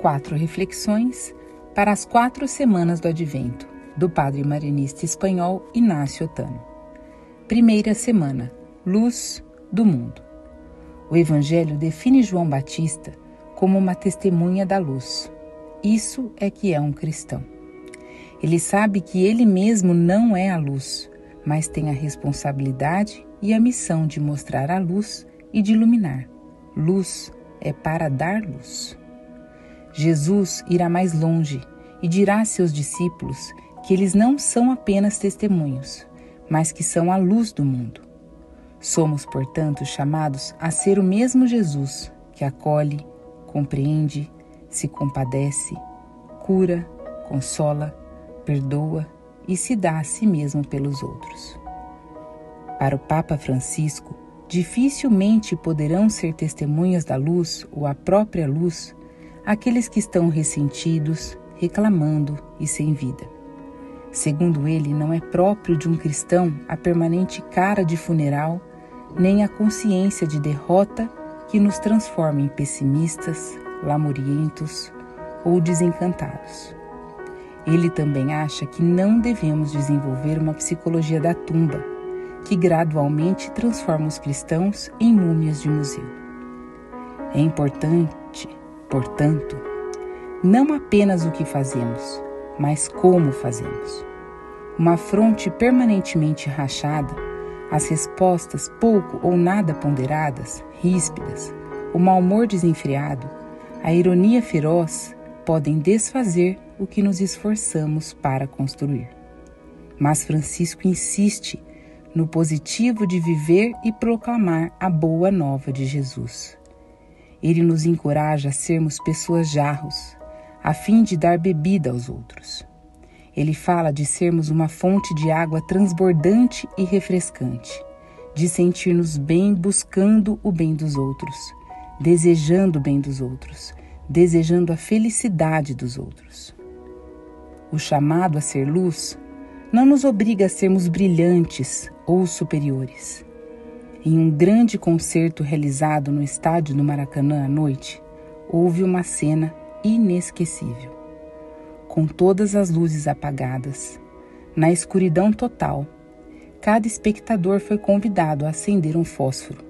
quatro reflexões para as quatro semanas do Advento, do padre marinista espanhol Inácio Otano. Primeira semana: Luz do Mundo. O Evangelho define João Batista como uma testemunha da luz. Isso é que é um cristão. Ele sabe que ele mesmo não é a luz, mas tem a responsabilidade e a missão de mostrar a luz e de iluminar. Luz é para dar luz. Jesus irá mais longe e dirá a seus discípulos que eles não são apenas testemunhos, mas que são a luz do mundo. Somos, portanto, chamados a ser o mesmo Jesus que acolhe, compreende, se compadece, cura, consola, perdoa e se dá a si mesmo pelos outros. Para o Papa Francisco, dificilmente poderão ser testemunhas da luz ou a própria luz aqueles que estão ressentidos, reclamando e sem vida. Segundo ele, não é próprio de um cristão a permanente cara de funeral, nem a consciência de derrota que nos transforma em pessimistas, lamurientos ou desencantados. Ele também acha que não devemos desenvolver uma psicologia da tumba, que gradualmente transforma os cristãos em múmias de museu. É importante, portanto, não apenas o que fazemos, mas como fazemos. Uma fronte permanentemente rachada, as respostas pouco ou nada ponderadas, ríspidas, o mau humor desenfreado, a ironia feroz podem desfazer o que nos esforçamos para construir. Mas Francisco insiste no positivo de viver e proclamar a boa nova de Jesus. Ele nos encoraja a sermos pessoas jarros, a fim de dar bebida aos outros. Ele fala de sermos uma fonte de água transbordante e refrescante, de sentir-nos bem buscando o bem dos outros, desejando o bem dos outros, desejando a felicidade dos outros. O chamado a ser luz não nos obriga a sermos brilhantes ou superiores. Em um grande concerto realizado no estádio do Maracanã à noite, houve uma cena inesquecível. Com todas as luzes apagadas, na escuridão total, cada espectador foi convidado a acender um fósforo.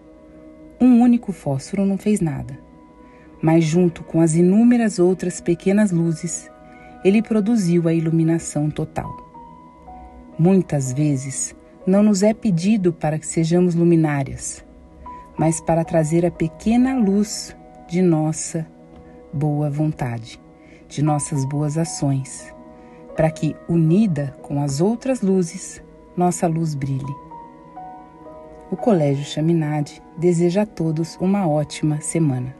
Um único fósforo não fez nada, mas junto com as inúmeras outras pequenas luzes, ele produziu a iluminação total. Muitas vezes, não nos é pedido para que sejamos luminárias, mas para trazer a pequena luz de nossa boa vontade, de nossas boas ações, para que, unida com as outras luzes, nossa luz brilhe. O Colégio Chaminade deseja a todos uma ótima semana.